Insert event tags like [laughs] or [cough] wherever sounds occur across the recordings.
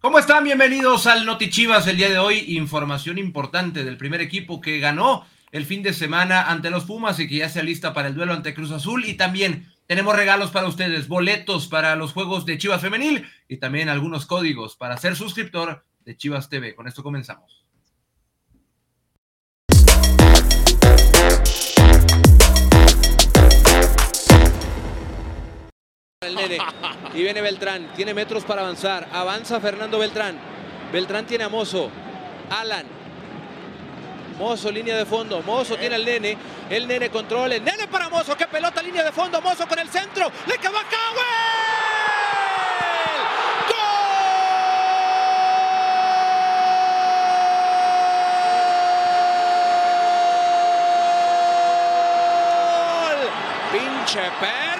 ¿Cómo están? Bienvenidos al Noti Chivas el día de hoy. Información importante del primer equipo que ganó el fin de semana ante los Pumas y que ya se lista para el duelo ante Cruz Azul. Y también tenemos regalos para ustedes, boletos para los juegos de Chivas Femenil y también algunos códigos para ser suscriptor de Chivas TV. Con esto comenzamos. El nene. Y viene Beltrán. Tiene metros para avanzar. Avanza Fernando Beltrán. Beltrán tiene a Mozo. Alan. Mozo, línea de fondo. Mozo tiene al nene. El nene controla. El nene para Mozo. ¡Qué pelota! Línea de fondo. Mozo con el centro. ¡Le quedó a ¡Gol! ¡Pinche perro!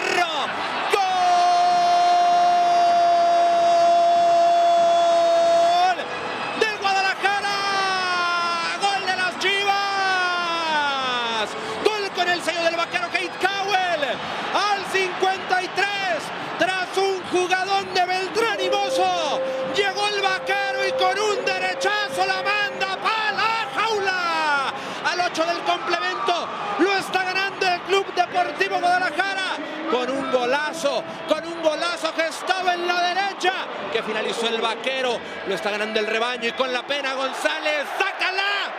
Deportivo Guadalajara con un golazo, con un golazo que estaba en la derecha, que finalizó el vaquero, lo está ganando el rebaño y con la pena González, sácala,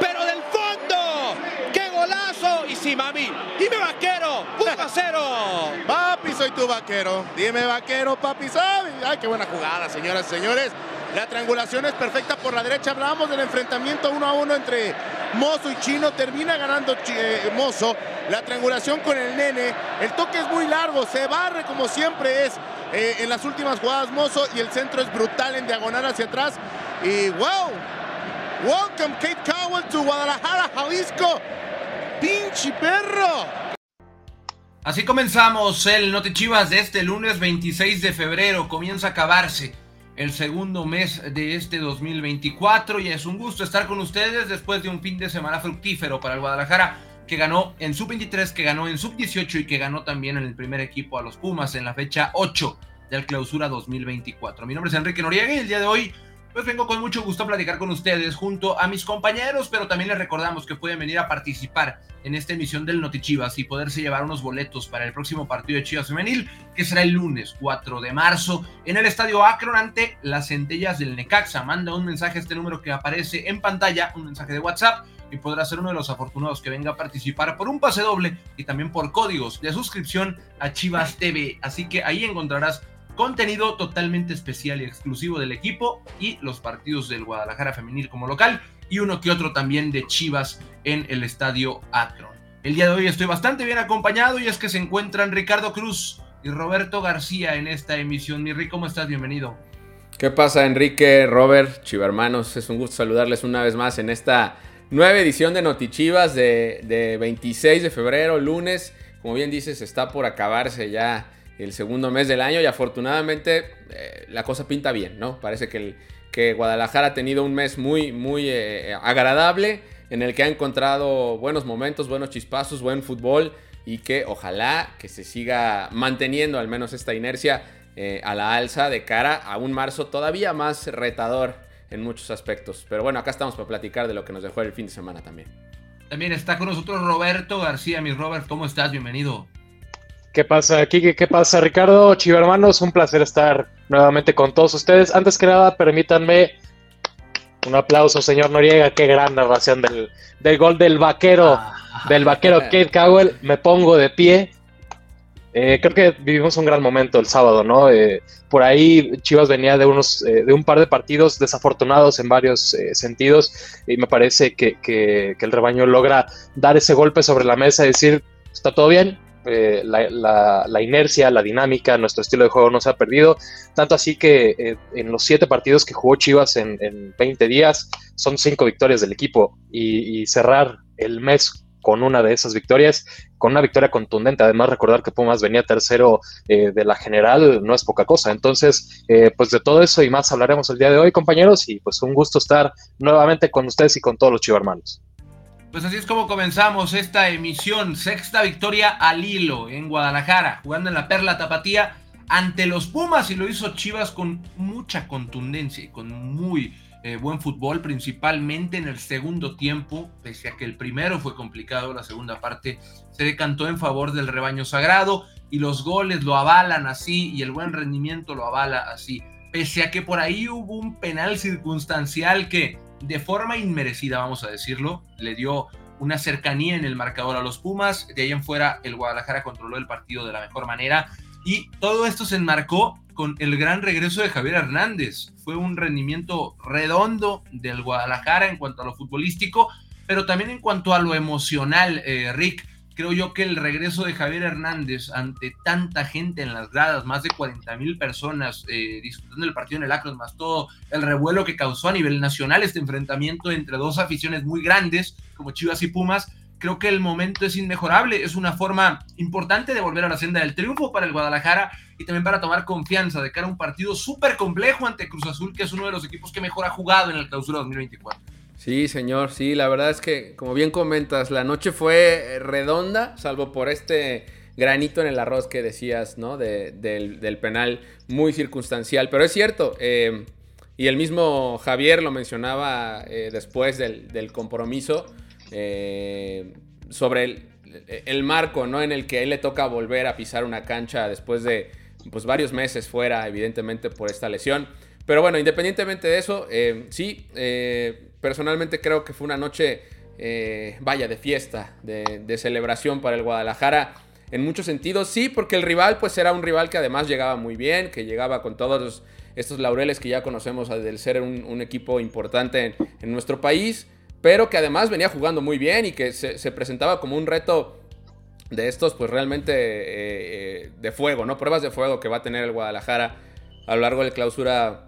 pero del fondo, qué golazo, y sí mami, dime vaquero, 1 a 0. Papi, soy tu vaquero. Dime vaquero, papi, ¿sabes? Ay, qué buena jugada, señoras y señores. La triangulación es perfecta por la derecha. Hablábamos del enfrentamiento uno a uno entre Mozo y Chino. Termina ganando eh, Mozo. La triangulación con el nene. El toque es muy largo. Se barre como siempre es eh, en las últimas jugadas Mozo. Y el centro es brutal en diagonal hacia atrás. Y wow. Welcome Kate Cowell to Guadalajara, Jalisco. Pinche perro. Así comenzamos el Noti Chivas de este lunes 26 de febrero. Comienza a acabarse el segundo mes de este 2024 y es un gusto estar con ustedes después de un fin de semana fructífero para el Guadalajara que ganó en sub-23, que ganó en sub-18 y que ganó también en el primer equipo a los Pumas en la fecha 8 del clausura 2024. Mi nombre es Enrique Noriega y el día de hoy pues vengo con mucho gusto a platicar con ustedes junto a mis compañeros, pero también les recordamos que pueden venir a participar en esta emisión del Noti Chivas y poderse llevar unos boletos para el próximo partido de Chivas Femenil, que será el lunes 4 de marzo en el Estadio Akron ante las centellas del Necaxa. Manda un mensaje a este número que aparece en pantalla, un mensaje de WhatsApp, y podrá ser uno de los afortunados que venga a participar por un pase doble y también por códigos de suscripción a Chivas TV. Así que ahí encontrarás contenido totalmente especial y exclusivo del equipo y los partidos del Guadalajara femenil como local y uno que otro también de Chivas en el estadio Akron. El día de hoy estoy bastante bien acompañado y es que se encuentran Ricardo Cruz y Roberto García en esta emisión. Mi Rick, ¿cómo estás? Bienvenido. ¿Qué pasa, Enrique, Robert, Chivermanos? Es un gusto saludarles una vez más en esta nueva edición de Notichivas de, de 26 de febrero, lunes. Como bien dices, está por acabarse ya el segundo mes del año y afortunadamente eh, la cosa pinta bien, ¿no? Parece que, Guadalajara ha tenido un mes muy, muy eh, agradable en el que ha encontrado buenos momentos, buenos chispazos, buen fútbol y que ojalá que se siga manteniendo al menos esta inercia eh, a la alza de cara a un marzo todavía más retador en muchos aspectos. Pero bueno, acá estamos para platicar de lo que nos dejó el fin de semana también. También está con nosotros Roberto García. Mi Robert, ¿cómo estás? Bienvenido. ¿Qué pasa, Kike? ¿Qué pasa, Ricardo? Chivo hermanos, un placer estar nuevamente con todos ustedes. Antes que nada, permítanme un aplauso, señor Noriega. Qué gran narración del, del gol del vaquero, Ah, del vaquero [laughs] Kate Cowell. Me pongo de pie. Eh, creo que vivimos un gran momento el sábado, ¿no? Eh, por ahí Chivas venía de unos, eh, de un par de partidos desafortunados en varios eh, sentidos y me parece que, que- que el rebaño logra dar ese golpe sobre la mesa y decir, está todo bien, eh, la, inercia, la dinámica, nuestro estilo de juego no se ha perdido. Tanto así que eh, en los siete partidos que jugó Chivas en, en 20 días son cinco victorias del equipo y, cerrar el mes con una de esas victorias, con una victoria contundente. Además, recordar que Pumas venía tercero eh, de la general no es poca cosa. Entonces, pues de todo eso y más hablaremos el día de hoy, compañeros, y pues un gusto estar nuevamente con ustedes y con todos los chivarmanos. Pues así es como comenzamos esta emisión, sexta victoria al hilo en Guadalajara, jugando en la Perla Tapatía ante los Pumas y lo hizo Chivas con mucha contundencia y con muy eh, buen fútbol, principalmente en el segundo tiempo, pese a que el primero fue complicado, la segunda parte se decantó en favor del rebaño sagrado y los goles lo avalan así y el buen rendimiento lo avala así, pese a que por ahí hubo un penal circunstancial que de forma inmerecida, vamos a decirlo, le dio una cercanía en el marcador a los Pumas, de ahí en fuera el Guadalajara controló el partido de la mejor manera. Y todo esto se enmarcó con el gran regreso de Javier Hernández. Fue un rendimiento redondo del Guadalajara en cuanto a lo futbolístico, pero también en cuanto a lo emocional, eh, Rick creo yo que el regreso de Javier Hernández ante tanta gente en las gradas, más de 40 mil personas eh, disfrutando del partido en el Acros, más todo el revuelo que causó a nivel nacional este enfrentamiento entre dos aficiones muy grandes como Chivas y Pumas, creo que el momento es inmejorable, es una forma importante de volver a la senda del triunfo para el Guadalajara y también para tomar confianza de cara a un partido súper complejo ante Cruz Azul, que es uno de los equipos que mejor ha jugado en el clausura 2024. Sí, señor, sí, la verdad es que, como bien comentas, la noche fue redonda, salvo por este granito en el arroz que decías, ¿no? del, penal muy circunstancial, pero es cierto, eh, y el mismo Javier lo mencionaba eh, después del, compromiso, eh, sobre el, marco, ¿no? En el que a él le toca volver a pisar una cancha después de pues, varios meses fuera, evidentemente, por esta lesión. Pero bueno, independientemente de eso, sí, personalmente creo que fue una noche, eh, vaya, de fiesta, de, celebración para el Guadalajara. En muchos sentidos, sí, porque el rival pues era un rival que además llegaba muy bien, que llegaba con todos estos laureles que ya conocemos del ser un, equipo importante en, nuestro país, pero que además venía jugando muy bien y que se, presentaba como un reto de estos pues realmente eh, eh, de fuego, ¿no? Pruebas de fuego que va a tener el Guadalajara a lo largo de clausura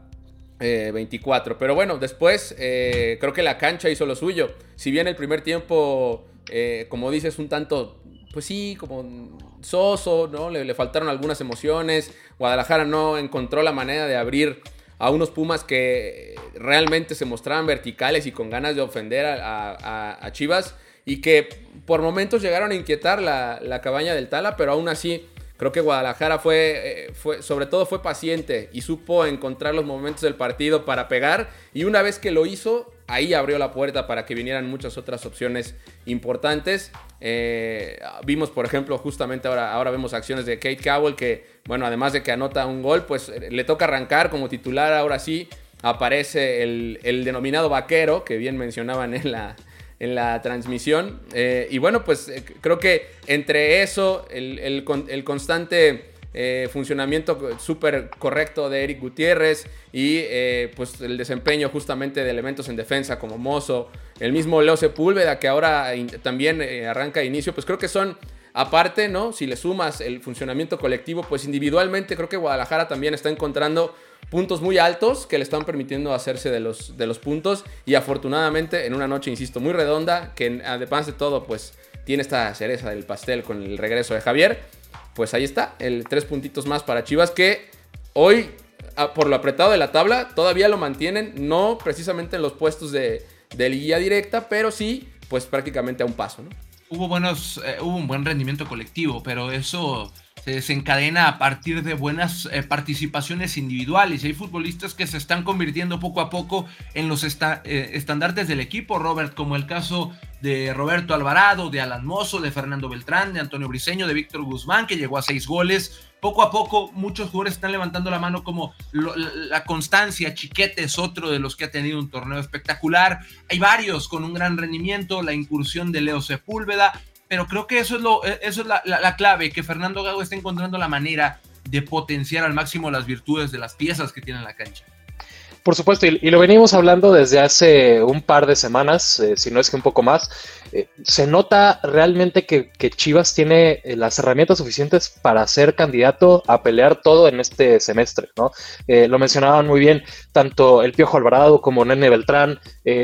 24. Eh, Pero bueno, después eh, creo que la cancha hizo lo suyo. Si bien el primer tiempo, eh, como dices, un tanto, pues sí, como soso, ¿no? Le, faltaron algunas emociones. Guadalajara no encontró la manera de abrir a unos Pumas que realmente se mostraban verticales y con ganas de ofender a, Chivas. Y que por momentos llegaron a inquietar la, la cabaña del Tala, pero aún así Creo que Guadalajara fue, eh, fue, sobre todo fue paciente y supo encontrar los momentos del partido para pegar. Y una vez que lo hizo, ahí abrió la puerta para que vinieran muchas otras opciones importantes. Eh, vimos, por ejemplo, justamente ahora, ahora vemos acciones de Kate Cowell que, bueno, además de que anota un gol, pues eh, le toca arrancar como titular ahora sí. Aparece el, el denominado vaquero, que bien mencionaban en la, en la transmisión. Eh, y bueno, pues eh, creo que entre eso, el, constante eh, funcionamiento súper correcto de Eric Gutiérrez y pues el desempeño justamente de elementos en defensa como Mozo, el mismo Leo Sepúlveda que ahora también arranca de inicio, pues creo que son aparte, ¿no? Si le sumas el funcionamiento colectivo, pues individualmente creo que Guadalajara también está encontrando puntos muy altos que le están permitiendo hacerse de los, de los puntos y afortunadamente en una noche, insisto, muy redonda, que además de todo, pues tiene esta cereza del pastel con el regreso de Javier, pues ahí está, el tres puntitos más para Chivas que hoy, por lo apretado de la tabla, todavía lo mantienen, no precisamente en los puestos de, de liguilla directa, pero sí, pues prácticamente a un paso, ¿no? Hubo, buenos, eh, hubo un buen rendimiento colectivo, pero eso se desencadena a partir de buenas eh, participaciones individuales. Y hay futbolistas que se están convirtiendo poco a poco en los eh, estandartes del equipo, Robert, como el caso de Roberto Alvarado, de Alan Mozo, de Fernando Beltrán, de Antonio Briseño, de Víctor Guzmán, que llegó a seis goles. Poco a poco muchos jugadores están levantando la mano como la constancia. Chiquete es otro de los que ha tenido un torneo espectacular. Hay varios con un gran rendimiento. La incursión de Leo Sepúlveda pero creo que eso es, lo, eh, eso es la, clave, que Fernando Gago está encontrando la manera de potenciar al máximo las virtudes de las piezas que tiene en la cancha. Por supuesto, y, lo venimos hablando desde hace un par de semanas, eh, si no es que un poco más. Eh, se nota realmente que, Chivas tiene las herramientas suficientes para ser candidato a pelear todo en este semestre, ¿no? lo mencionaban muy bien tanto el Piojo Alvarado como Nene Beltrán,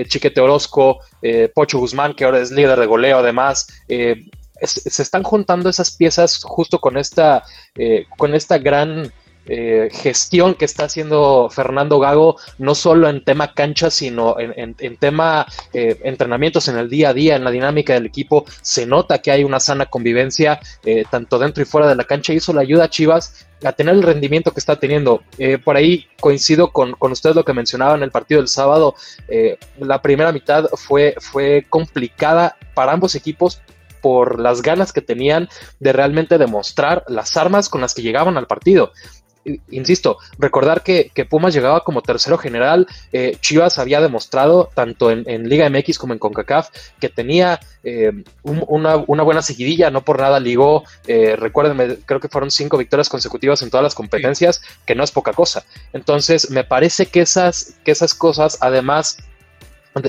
Chiquete Orozco, eh, Pocho Guzmán, que ahora es líder de goleo además. Eh, se están juntando esas piezas justo con esta, eh, con esta gran eh, gestión que está haciendo Fernando Gago, no solo en tema cancha, sino en, tema eh, entrenamientos en el día a día, en la dinámica del equipo. Se nota que hay una sana convivencia, eh, tanto dentro y fuera de la cancha, y eso le ayuda a Chivas a tener el rendimiento que está teniendo. por ahí coincido con, con, usted lo que mencionaba en el partido del sábado. la primera mitad fue, fue complicada para ambos equipos por las ganas que tenían de realmente demostrar las armas con las que llegaban al partido insisto, recordar que, Pumas llegaba como tercero general, eh, Chivas había demostrado, tanto en, Liga MX como en CONCACAF, que tenía eh, una, buena seguidilla, no por nada ligó, eh, recuérdenme, creo que fueron cinco victorias consecutivas en todas las competencias, que no es poca cosa. Entonces, me parece que esas, que esas cosas, además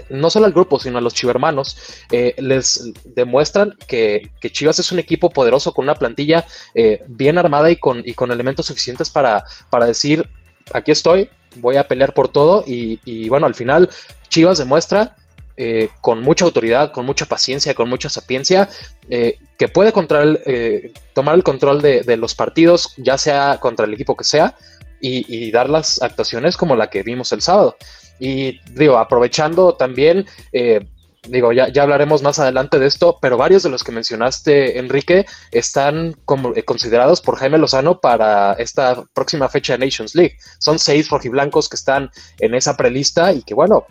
no solo al grupo, sino a los chivermanos, eh, les demuestran que, Chivas es un equipo poderoso con una plantilla eh, bien armada y con, y con elementos suficientes para, para decir, aquí estoy, voy a pelear por todo y, bueno, al final Chivas demuestra eh, con mucha autoridad, con mucha paciencia, con mucha sapiencia, que puede tomar el control de, los partidos, ya sea contra el equipo que sea, y dar las actuaciones como la que vimos el sábado. Y digo, aprovechando también, eh, digo, ya, ya, hablaremos más adelante de esto, pero varios de los que mencionaste, Enrique, están como, eh, considerados por Jaime Lozano para esta próxima fecha de Nations League. Son seis rojiblancos que están en esa prelista y que, bueno,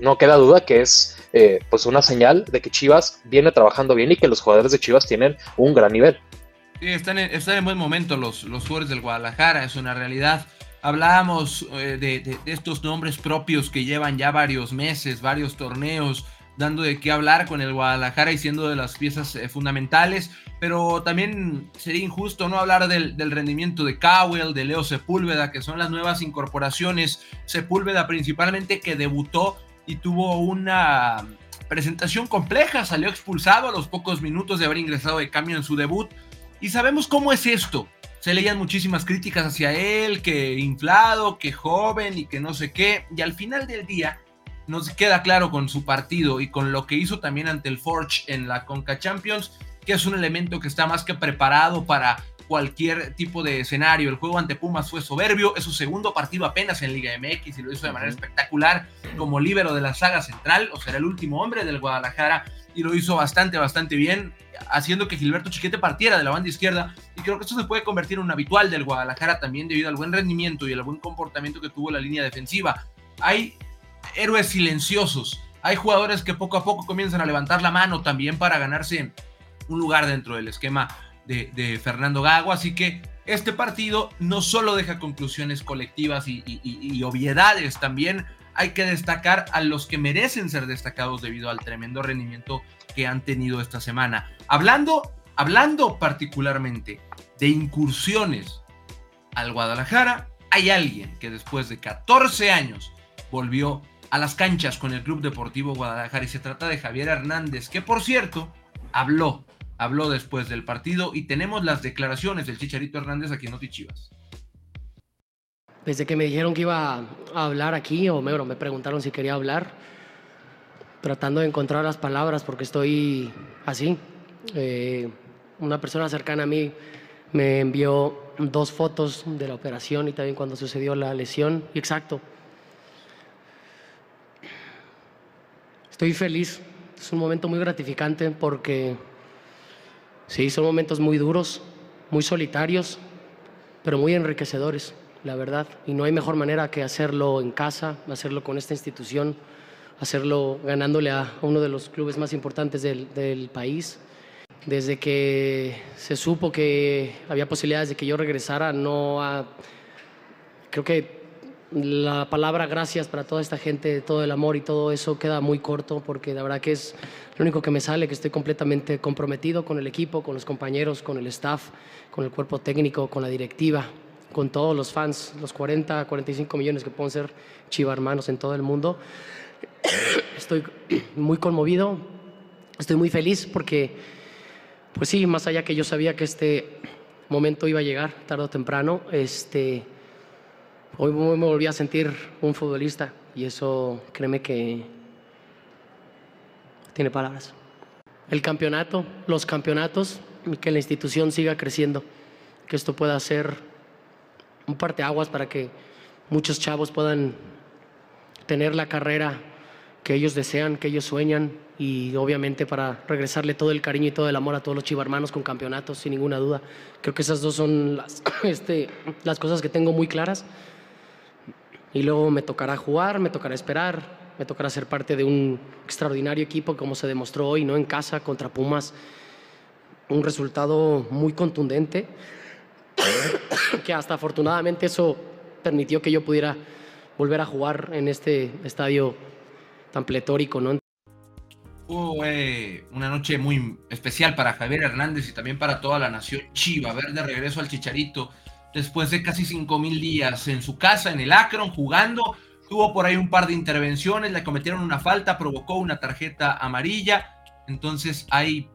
no queda duda que es eh, pues una señal de que Chivas viene trabajando bien y que los jugadores de Chivas tienen un gran nivel. Sí, están en, están en buen momento los, los jugadores del Guadalajara, es una realidad. Hablábamos eh, de, estos nombres propios que llevan ya varios meses, varios torneos, dando de qué hablar con el Guadalajara y siendo de las piezas eh, fundamentales, pero también sería injusto no hablar del, rendimiento de Cowell, de Leo Sepúlveda, que son las nuevas incorporaciones. Sepúlveda principalmente que debutó y tuvo una presentación compleja, salió expulsado a los pocos minutos de haber ingresado de cambio en su debut. Y sabemos cómo es esto se leían muchísimas críticas hacia él, que inflado, que joven y que no sé qué. Y al final del día nos queda claro con su partido y con lo que hizo también ante el Forge en la Conca Champions, que es un elemento que está más que preparado para cualquier tipo de escenario. El juego ante Pumas fue soberbio, es su segundo partido apenas en Liga MX y lo hizo de manera espectacular como líbero de la saga central, o sea, el último hombre del Guadalajara y lo hizo bastante, bastante bien, haciendo que Gilberto Chiquete partiera de la banda izquierda. Y creo que esto se puede convertir en un habitual del Guadalajara también debido al buen rendimiento y al buen comportamiento que tuvo la línea defensiva. Hay héroes silenciosos, hay jugadores que poco a poco comienzan a levantar la mano también para ganarse un lugar dentro del esquema de, Fernando Gago. Así que este partido no solo deja conclusiones colectivas y, y obviedades, también hay que destacar a los que merecen ser destacados debido al tremendo rendimiento que han tenido esta semana. Hablando, hablando particularmente de incursiones al Guadalajara, hay alguien que después de 14 años volvió a las canchas con el Club Deportivo Guadalajara y se trata de Javier Hernández, que por cierto habló, habló después del partido y tenemos las declaraciones del Chicharito Hernández aquí en Noti Chivas. Desde que me dijeron que iba a hablar aquí, o me, preguntaron si quería hablar, tratando de encontrar las palabras porque estoy así. Eh, una persona cercana a mí me envió dos fotos de la operación y también cuando sucedió la lesión. Exacto. Estoy feliz. Es un momento muy gratificante porque sí, son momentos muy duros, muy solitarios, pero muy enriquecedores la verdad. Y no hay mejor manera que hacerlo en casa, hacerlo con esta institución, hacerlo ganándole a uno de los clubes más importantes del, país. Desde que se supo que había posibilidades de que yo regresara, no creo que la palabra gracias para toda esta gente, todo el amor y todo eso queda muy corto porque la verdad que es lo único que me sale, que estoy completamente comprometido con el equipo, con los compañeros, con el staff, con el cuerpo técnico, con la directiva con todos los fans, los 40, 45 millones que pueden ser Chiva hermanos en todo el mundo. [coughs] Estoy muy conmovido, estoy muy feliz porque, pues sí, más allá que yo sabía que este momento iba a llegar tarde o temprano, este, hoy me volví a sentir un futbolista y eso créeme que tiene palabras. El campeonato, los campeonatos, que la institución siga creciendo, que esto pueda ser un parteaguas para que muchos chavos puedan tener la carrera que ellos desean, que ellos sueñan y obviamente para regresarle todo el cariño y todo el amor a todos los chivarmanos con campeonatos, sin ninguna duda. Creo que esas dos son las, [coughs] este, las cosas que tengo muy claras. Y luego me tocará jugar, me tocará esperar, me tocará ser parte de un extraordinario equipo como se demostró hoy, ¿no? En casa contra Pumas. Un resultado muy contundente, que hasta afortunadamente eso permitió que yo pudiera volver a jugar en este estadio tan pletórico, ¿no? Fue una noche muy especial para Javier Hernández y también para toda la nación Chiva, ver de regreso al Chicharito después de casi cinco mil días en su casa, en el Akron, jugando. Tuvo por ahí un par de intervenciones, le cometieron una falta, provocó una tarjeta amarilla. Entonces hay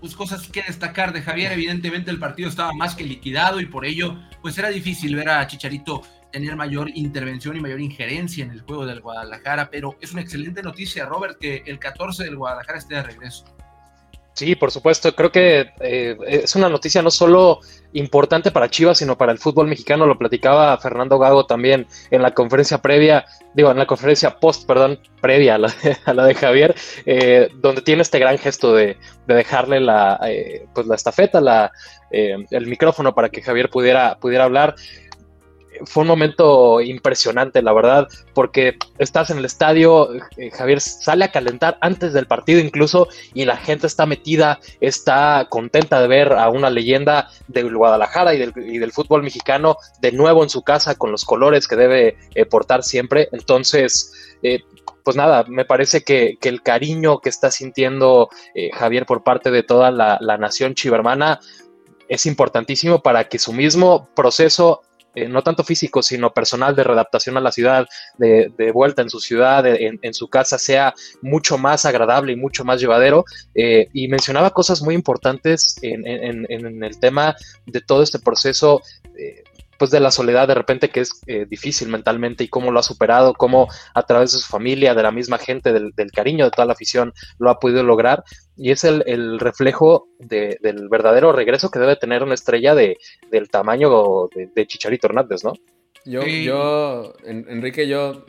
pues, cosas que destacar de Javier. Evidentemente el partido estaba más que liquidado y por ello pues era difícil ver a Chicharito tener mayor intervención y mayor injerencia en el juego del Guadalajara, pero es una excelente noticia, Robert, que el 14 del Guadalajara esté de regreso. Sí, por supuesto. Creo que eh, es una noticia no solo importante para Chivas, sino para el fútbol mexicano. Lo platicaba Fernando Gago también en la conferencia previa, digo, en la conferencia post, perdón, previa a la, [laughs] de Javier, eh, donde tiene este gran gesto de, dejarle la, eh, pues la estafeta, la, el micrófono para que Javier pudiera, pudiera hablar fue un momento impresionante, la verdad, porque estás en el estadio, eh, Javier sale a calentar antes del partido incluso y la gente está metida, está contenta de ver a una leyenda del Guadalajara y del, fútbol mexicano de nuevo en su casa con los colores que debe eh, portar siempre. Entonces, eh, pues nada, me parece que, el cariño que está sintiendo Javier por parte de toda la, la nación chivermana es importantísimo para que su mismo proceso eh, no tanto físico, sino personal de readaptación a la ciudad, de, vuelta en su ciudad, en, su casa, sea mucho más agradable y mucho más llevadero. Eh, y mencionaba cosas muy importantes en, el tema de todo este proceso. Eh, pues de la soledad de repente que es difícil mentalmente y cómo lo ha superado, cómo a través de su familia, de la misma gente, del, cariño de toda la afición, lo ha podido lograr y es el, reflejo del verdadero regreso que debe tener una estrella de, del tamaño de, Chicharito Hernández, ¿no? Yo, yo, Enrique, yo,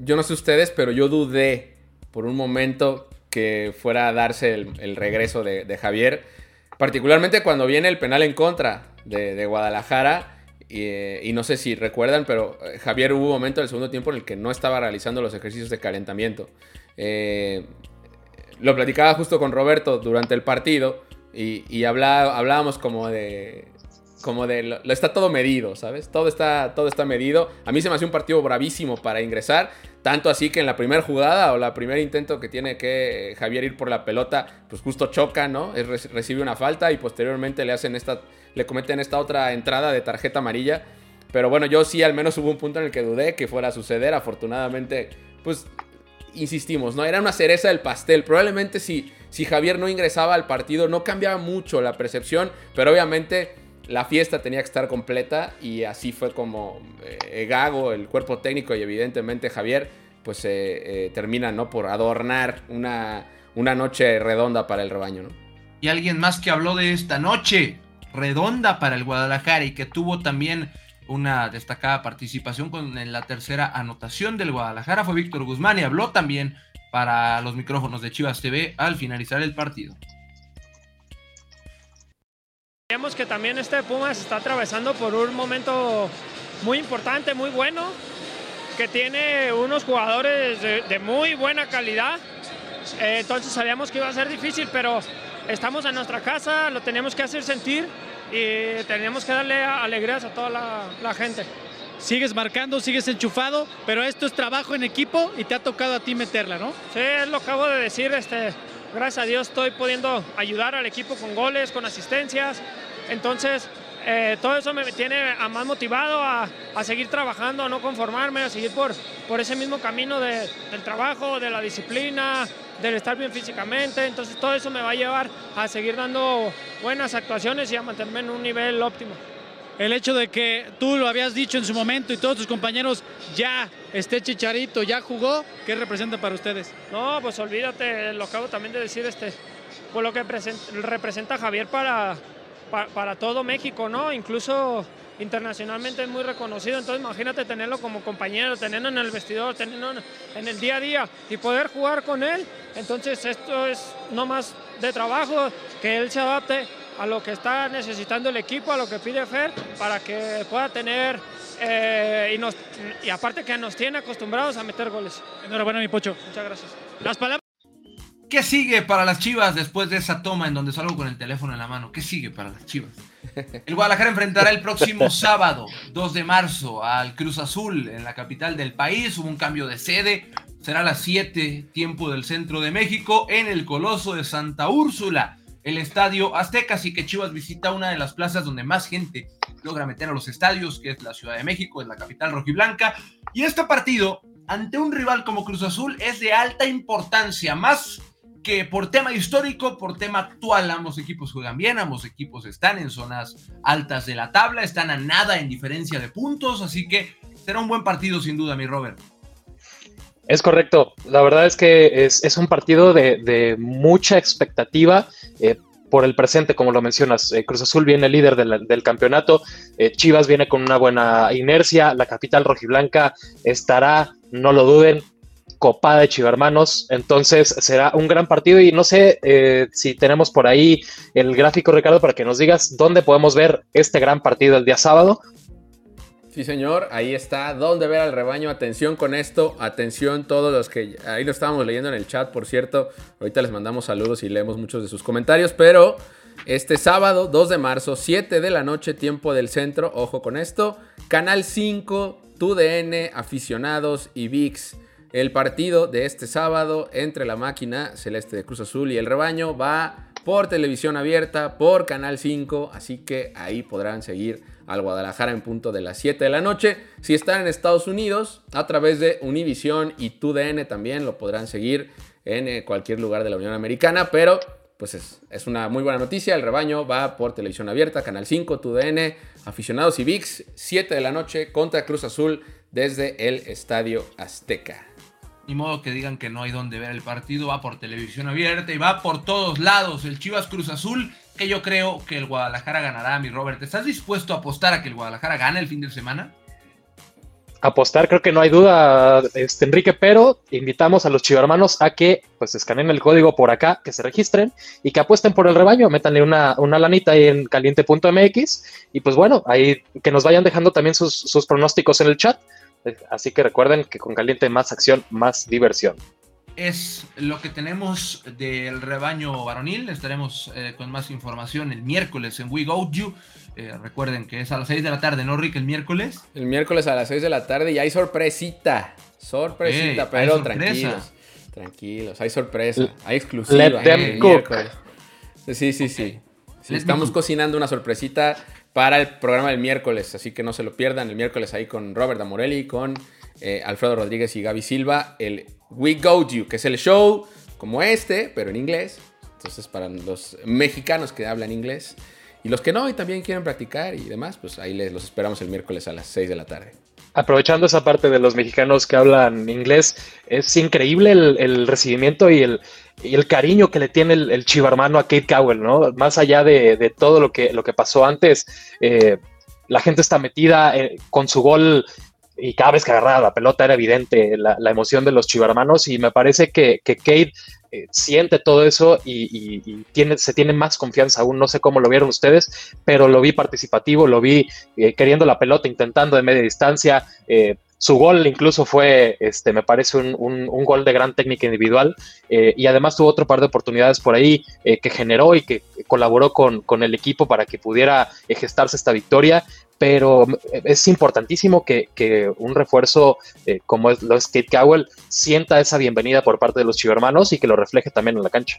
yo no sé ustedes, pero yo dudé por un momento que fuera a darse el, regreso de, Javier, particularmente cuando viene el penal en contra de, Guadalajara. Y, no sé si recuerdan, pero eh, Javier hubo un momento del segundo tiempo en el que no estaba realizando los ejercicios de calentamiento. Eh, lo platicaba justo con Roberto durante el partido y, hablábamos como de... Como de... Lo, está todo medido, ¿sabes? Todo está, todo está medido. A mí se me hace un partido bravísimo para ingresar. Tanto así que en la primera jugada o la primer intento que tiene que Javier ir por la pelota, pues justo choca, ¿no? recibe una falta y posteriormente le hacen esta, le cometen esta otra entrada de tarjeta amarilla. Pero bueno, yo sí al menos hubo un punto en el que dudé que fuera a suceder. Afortunadamente, pues insistimos, ¿no? Era una cereza del pastel. Probablemente si, si Javier no ingresaba al partido no cambiaba mucho la percepción, pero obviamente la fiesta tenía que estar completa y así fue como eh, Gago, el cuerpo técnico y evidentemente Javier, pues eh, eh, ¿no? Por adornar una, una noche redonda para el rebaño, ¿no? Y alguien más que habló de esta noche redonda para el Guadalajara y que tuvo también una destacada participación con la tercera anotación del Guadalajara fue Víctor Guzmán y habló también para los micrófonos de Chivas TV al finalizar el partido. Vemos que también este Pumas está atravesando por un momento muy importante, muy bueno, que tiene unos jugadores de, muy buena calidad. Eh, entonces sabíamos que iba a ser difícil, pero estamos en nuestra casa, lo teníamos que hacer sentir y tenemos que darle alegrías a toda la, gente. Sigues marcando, sigues enchufado, pero esto es trabajo en equipo y te ha tocado a ti meterla, ¿no? Sí, es lo que acabo de decir. Este, gracias a Dios estoy pudiendo ayudar al equipo con goles, con asistencias. Entonces, eh, todo eso me tiene a más motivado a, seguir trabajando, a no conformarme, a seguir por, por ese mismo camino del trabajo, de la disciplina, del estar bien físicamente. Entonces, todo eso me va a llevar a seguir dando buenas actuaciones y a mantenerme en un nivel óptimo. El hecho de que tú lo habías dicho en su momento y todos tus compañeros ya esté Chicharito, ya jugó, ¿qué representa para ustedes? No, pues olvídate, lo acabo también de decir, este, pues lo que representa Javier para, para, todo México, ¿no? Incluso internacionalmente es muy reconocido, entonces imagínate tenerlo como compañero, tenerlo en el vestidor, tenerlo en el día a día y poder jugar con él. Entonces esto es no más de trabajo, que él se adapte a lo que está necesitando el equipo, a lo que pide Fer, para que pueda tener eh, y, nos, y aparte que nos tiene acostumbrados a meter goles. Enhorabuena, mi Pocho. Muchas gracias. Las palabras. ¿Qué sigue para las Chivas después de esa toma en donde salgo con el teléfono en la mano? ¿Qué sigue para las Chivas? El Guadalajara enfrentará el próximo [laughs] sábado, 2 de marzo, al Cruz Azul en la capital del país. Hubo un cambio de sede. Será a las 7, tiempo del centro de México, en el Coloso de Santa Úrsula, el estadio Azteca. Así que Chivas visita una de las plazas donde más gente logra meter a los estadios, que es la Ciudad de México, es la capital rojiblanca. Y este partido, ante un rival como Cruz Azul, es de alta importancia, más que por tema histórico, por tema actual, ambos equipos juegan bien, ambos equipos están en zonas altas de la tabla, están a nada en diferencia de puntos, así que será un buen partido sin duda, mi Robert. Es correcto. La verdad es que es, un partido de, mucha expectativa. Eh, por el presente, como lo mencionas, eh, Cruz Azul viene líder del, campeonato, eh, Chivas viene con una buena inercia, la capital rojiblanca estará, no lo duden, copada de Chivermanos, entonces será un gran partido y no sé si tenemos por ahí el gráfico, Ricardo, para que nos digas dónde podemos ver este gran partido el día sábado. Sí, señor, ahí está. ¿Dónde ver al rebaño? Atención con esto, atención todos los que ahí lo estábamos leyendo en el chat, por cierto. Ahorita les mandamos saludos y leemos muchos de sus comentarios, pero este sábado, 2 de marzo, 7 de la noche, tiempo del centro, ojo con esto. Canal 5, TUDN, aficionados y VIX. El partido de este sábado entre la máquina celeste de Cruz Azul y el rebaño va por televisión abierta, por Canal 5, así que ahí podrán seguir al Guadalajara en punto de las 7 de la noche. Si están en Estados Unidos, a través de Univision y TUDN también lo podrán seguir en eh, cualquier lugar de la Unión Americana, pero pues es, una muy buena noticia. El rebaño va por televisión abierta, Canal 5, TUDN, aficionados y VIX, 7 de la noche contra Cruz Azul desde el Estadio Azteca. Ni modo que digan que no hay donde ver el partido, va por televisión abierta y va por todos lados. El Chivas Cruz Azul que yo creo que el Guadalajara ganará, mi Robert. ¿Estás dispuesto a apostar a que el Guadalajara gane el fin de semana? Apostar, creo que no hay duda, este, Enrique, pero invitamos a los chivarmanos a que pues escaneen el código por acá, que se registren y que apuesten por el rebaño, métanle una, una lanita ahí en caliente.mx y pues bueno, ahí que nos vayan dejando también sus, sus pronósticos en el chat. Así que recuerden que con caliente más acción, más diversión es lo que tenemos del rebaño varonil. Estaremos eh, con más información el miércoles en We Go You. Eh, recuerden que es a las 6 de la tarde, ¿no, Rick? El miércoles. El miércoles a las 6 de la tarde y hay sorpresita. Sorpresita, pero tranquilos. Tranquilos, hay sorpresa. Hay exclusiva. Let them cook. Sí, sí, sí. estamos cocinando una sorpresita para el programa del miércoles, así que no se lo pierdan. El miércoles ahí con Robert Amorelli, con eh, Alfredo Rodríguez y Gaby Silva. El We Go You, que es el show como este, pero en inglés. Entonces, para los mexicanos que hablan inglés y los que no y también quieren practicar y demás, pues ahí les los esperamos el miércoles a las 6 de la tarde. Aprovechando esa parte de los mexicanos que hablan inglés, es increíble el, recibimiento y el, el, cariño que le tiene el, el chivarmano a Kate Cowell, ¿no? Más allá de, todo lo que, lo que pasó antes, eh, la gente está metida eh, con su gol y cada vez que agarraba la pelota era evidente la, emoción de los chivarmanos y me parece que, Kate eh, siente todo eso y, se tiene más confianza aún. No sé cómo lo vieron ustedes, pero lo vi participativo, lo vi queriendo la pelota, intentando de media distancia. Eh, su gol incluso fue, este, me parece, un, gol de gran técnica individual y además tuvo otro par de oportunidades por ahí que generó y que colaboró con, con, el equipo para que pudiera gestarse esta victoria pero es importantísimo que, un refuerzo eh, como es, lo es Kate Cowell sienta esa bienvenida por parte de los chivermanos y que lo refleje también en la cancha.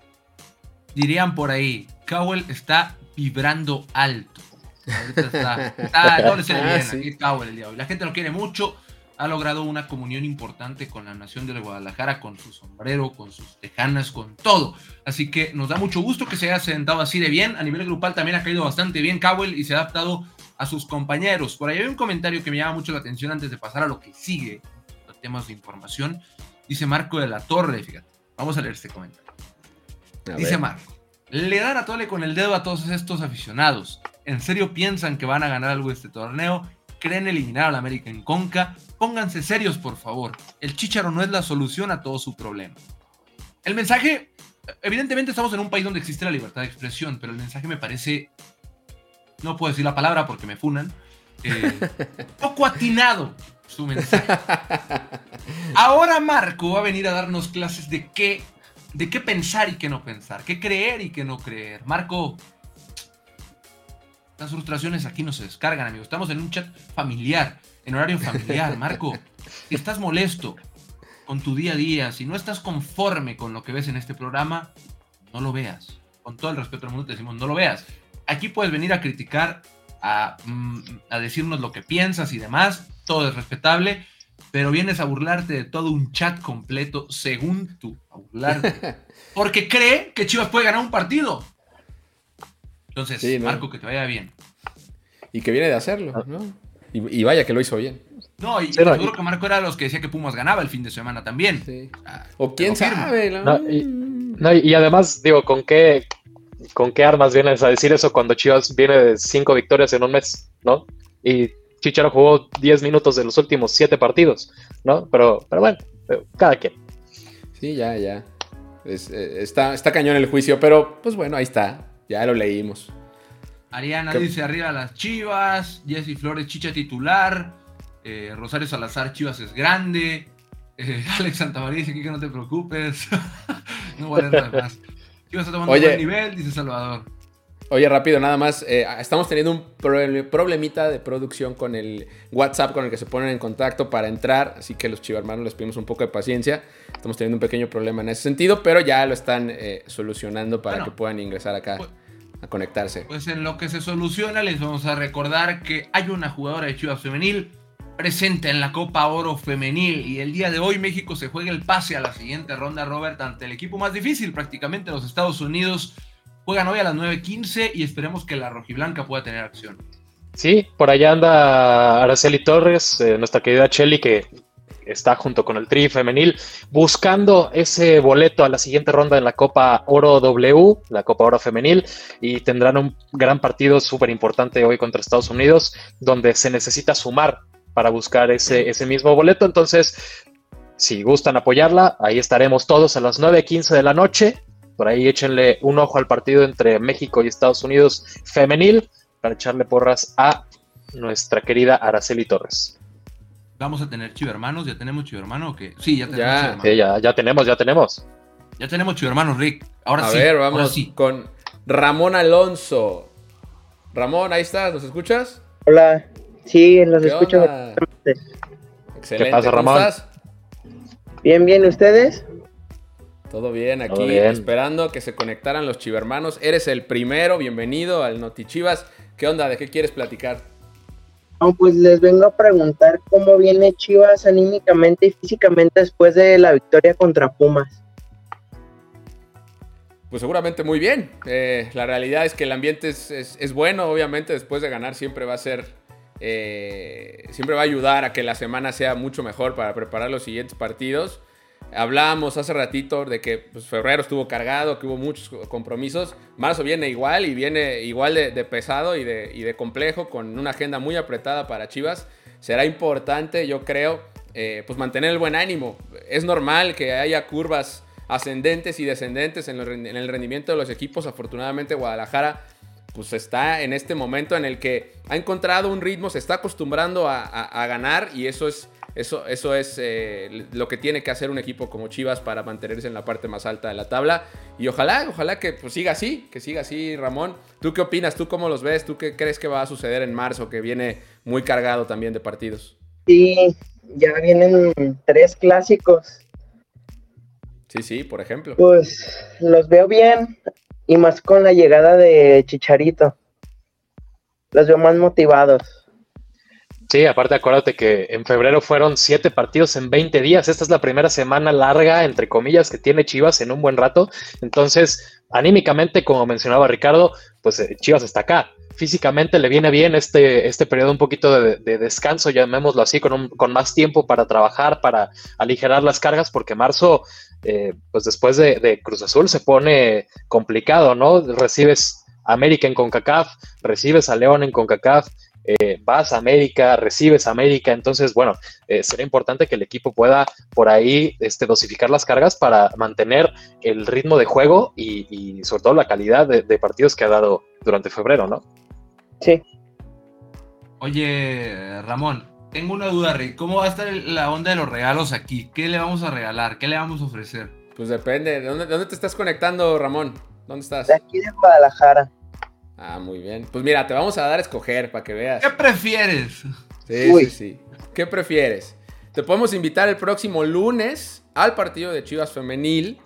Dirían por ahí, Cowell está vibrando alto. Ahorita está, [laughs] está no le bien ah, Cowell el día de hoy. La gente lo quiere mucho, ha logrado una comunión importante con la nación de Guadalajara, con su sombrero, con sus tejanas, con todo. Así que nos da mucho gusto que se haya sentado así de bien. A nivel grupal también ha caído bastante bien Cowell y se ha adaptado a sus compañeros. Por ahí hay un comentario que me llama mucho la atención antes de pasar a lo que sigue, los temas de información. Dice Marco de la Torre, fíjate. Vamos a leer este comentario. Dice Marco, le dan a tole con el dedo a todos estos aficionados. ¿En serio piensan que van a ganar algo este torneo? ¿Creen eliminar al América en Conca? Pónganse serios, por favor. El Chicharo no es la solución a todo su problema. El mensaje, evidentemente estamos en un país donde existe la libertad de expresión, pero el mensaje me parece, no puedo decir la palabra porque me funan, eh, [laughs] poco atinado su mensaje. Ahora Marco va a venir a darnos clases de qué, de qué pensar y qué no pensar, qué creer y qué no creer. Marco, las frustraciones aquí no se descargan, amigos. Estamos en un chat familiar, en horario familiar. Marco, si [laughs] estás molesto con tu día a día, si no estás conforme con lo que ves en este programa, no lo veas. Con todo el respeto del mundo te decimos, no lo veas. Aquí puedes venir a criticar, a, mm, a decirnos lo que piensas y demás. Todo es respetable pero vienes a burlarte de todo un chat completo, según tú, [laughs] a burlarte. Porque cree que Chivas puede ganar un partido. Entonces, Sí, ¿no? Marco, que te vaya bien. Y que viene de hacerlo, ¿no? Y, y vaya que lo hizo bien. No, y no, seguro y- que Marco era de los que decía que Pumas ganaba el fin de semana también. Sí. Ah, O quién sabe. ¿no? No, y- No, y, además, digo, ¿con qué, ¿con qué armas vienes a decir eso cuando Chivas viene de cinco victorias en un mes, ¿no? Y Chicharo jugó 10 minutos de los últimos siete partidos, ¿no? Pero, pero bueno, cada quien. Sí, ya, ya. Es- eh, está, está cañón el juicio, pero pues bueno, ahí está. Ya lo leímos. Ariana ¿Qué? dice arriba las Chivas, Jessy Flores Chicha titular, eh, Rosario Salazar Chivas es grande, eh, [laughs] Alex Santamaría dice aquí que no te preocupes, [laughs] no leer nada más. Chivas está tomando Oye. buen nivel, dice Salvador. Oye, rápido, nada más. eh, estamos teniendo un proble- problemita de producción con el WhatsApp con el que se ponen en contacto para entrar. Así que los chivarmanos les pedimos un poco de paciencia. Estamos teniendo un pequeño problema en ese sentido, pero ya lo están eh, solucionando para Bueno. que puedan ingresar acá Pues- a conectarse. Pues en lo que se soluciona les vamos a recordar que hay una jugadora de Chivas femenil presente en la Copa Oro femenil y el día de hoy México se juega el pase a la siguiente ronda, Robert, ante el equipo más difícil prácticamente, los Estados Unidos. Juegan hoy a las 9.15 y esperemos que la rojiblanca pueda tener acción. Sí, por allá anda Araceli Torres, eh, nuestra querida Chelly, que está junto con el Tri femenil, buscando ese boleto a la siguiente ronda en la Copa Oro W, la Copa Oro femenil, y tendrán un gran partido súper importante hoy contra Estados Unidos, donde se necesita sumar para buscar ese, ese mismo boleto. Entonces, si gustan apoyarla, ahí estaremos todos a las 9.15 de la noche. Por ahí échenle un ojo al partido entre México y Estados Unidos femenil para echarle porras a nuestra querida Araceli Torres. Vamos a tener chivermanos, ¿ya tenemos chivermano o qué? Sí, ya tenemos Ya. Sí, ya, ya tenemos, ya tenemos. Ya tenemos chivermanos, Rick. Ahora a sí. ver, ahora vamos sí. con Ramón Alonso. Ramón, ahí estás, ¿nos escuchas? Hola, sí, los ¿Qué escucho. Excelente. ¿Qué pasa, ¿cómo Ramón? estás? Bien, bien, ¿ustedes? Todo bien, aquí Todo bien. esperando que se conectaran los chivermanos. Eres el primero, bienvenido al Noti Chivas. ¿Qué onda? ¿De qué quieres platicar? Pues les vengo a preguntar cómo viene Chivas anímicamente y físicamente después de la victoria contra Pumas. Pues seguramente muy bien. Eh, la realidad es que el ambiente es, es- es bueno, obviamente después de ganar siempre va a ser, eh, siempre va a ayudar a que la semana sea mucho mejor para preparar los siguientes partidos. Hablábamos hace ratito de que pues, febrero estuvo cargado, que hubo muchos compromisos. Marzo viene igual y viene igual de, de pesado y de, y de complejo, con una agenda muy apretada para Chivas. Será importante, yo creo, eh, pues mantener el buen ánimo. Es normal que haya curvas ascendentes y descendentes en, el rendimiento de los equipos. Afortunadamente Guadalajara pues está en este momento en el que ha encontrado un ritmo, se está acostumbrando a, a- a ganar y eso es, eso, eso es eh, lo que tiene que hacer un equipo como Chivas para mantenerse en la parte más alta de la tabla. Y ojalá, ojalá que pues, siga así, que siga así, Ramón. ¿Tú qué opinas? ¿Tú cómo los ves? ¿Tú qué crees que va a suceder en marzo, que viene muy cargado también de partidos? Sí, ya vienen tres clásicos. Sí, sí, por ejemplo. Pues los veo bien y más con la llegada de Chicharito. Los veo más motivados. Sí, aparte acuérdate que en febrero fueron siete partidos en 20 días. Esta es la primera semana larga, entre comillas, que tiene Chivas en un buen rato. Entonces, anímicamente, como mencionaba Ricardo, pues eh, Chivas está acá. Físicamente le viene bien este, este periodo un poquito de, de descanso, llamémoslo así, con, un- con más tiempo para trabajar, para aligerar las cargas, porque marzo, eh, pues después de, de Cruz Azul se pone complicado, ¿no? Recibes América en CONCACAF, recibes a León en CONCACAF, eh, vas a América, recibes a América, entonces, bueno, eh, será importante que el equipo pueda por ahí este, dosificar las cargas para mantener el ritmo de juego y, sobre todo la calidad de, partidos que ha dado durante febrero, ¿no? Sí. Oye, Ramón, tengo una duda, Rick. ¿Cómo va a estar la onda de los regalos aquí? ¿Qué le vamos a regalar? ¿Qué le vamos a ofrecer? Pues depende. ¿De dónde, dónde te estás conectando, Ramón? ¿Dónde estás? De aquí de Guadalajara. Ah, muy bien. Pues mira, te vamos a dar a escoger para que veas. ¿Qué prefieres? Sí, sí, sí. ¿Qué prefieres? Te podemos invitar el próximo lunes al partido de Chivas Femenil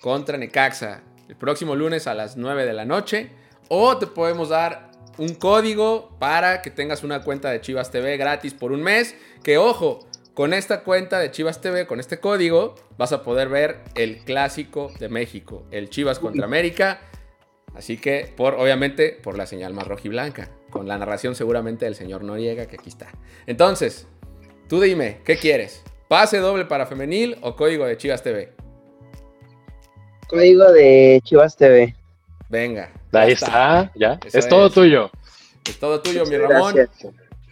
contra Necaxa. El próximo lunes a las 9 de la noche. O te podemos dar un código para que tengas una cuenta de Chivas TV gratis por un mes. Que ojo, con esta cuenta de Chivas TV, con este código, vas a poder ver el clásico de México, el Chivas contra América Así que, por, obviamente, por la señal más roja y blanca, con la narración seguramente del señor Noriega, que aquí está. Entonces, tú dime, ¿qué quieres? ¿Pase doble para femenil o código de Chivas TV? Código de Chivas TV. Venga. Ahí está, ya. es todo tuyo. Es todo tuyo, mi Ramón.